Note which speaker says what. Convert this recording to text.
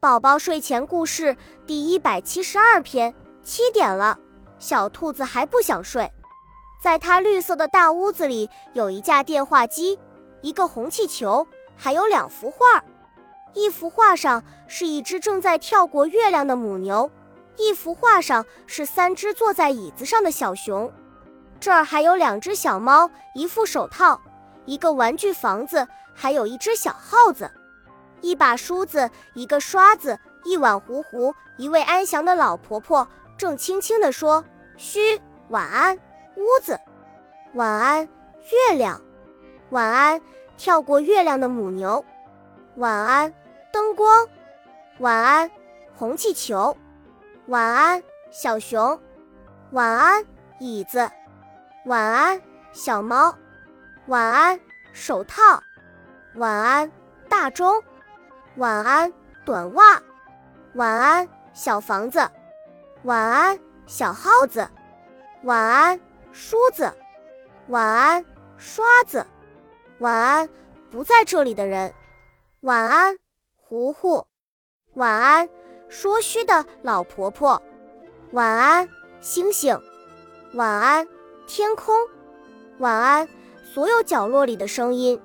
Speaker 1: 宝宝睡前故事第一百七十二篇。七点了，小兔子还不想睡。在它绿色的大屋子里，有一架电话机，一个红气球，还有两幅画。一幅画上是一只正在跳过月亮的母牛，一幅画上是三只坐在椅子上的小熊。这儿还有两只小猫，一副手套，一个玩具房子，还有一只小耗子。一把梳子，一个刷子，一碗糊糊，一位安详的老婆婆正轻轻地说：“嘘，晚安，屋子，晚安，月亮，晚安，跳过月亮的母牛，晚安，灯光，晚安，红气球，晚安，小熊，晚安，椅子，晚安，小猫，晚安，手套，晚安，大钟。”晚安，短袜。晚安，小房子。晚安，小耗子。晚安，梳子。晚安，刷子。晚安，不在这里的人。晚安，糊糊。晚安，说虚的老婆婆。晚安，星星。晚安，天空。晚安，所有角落里的声音。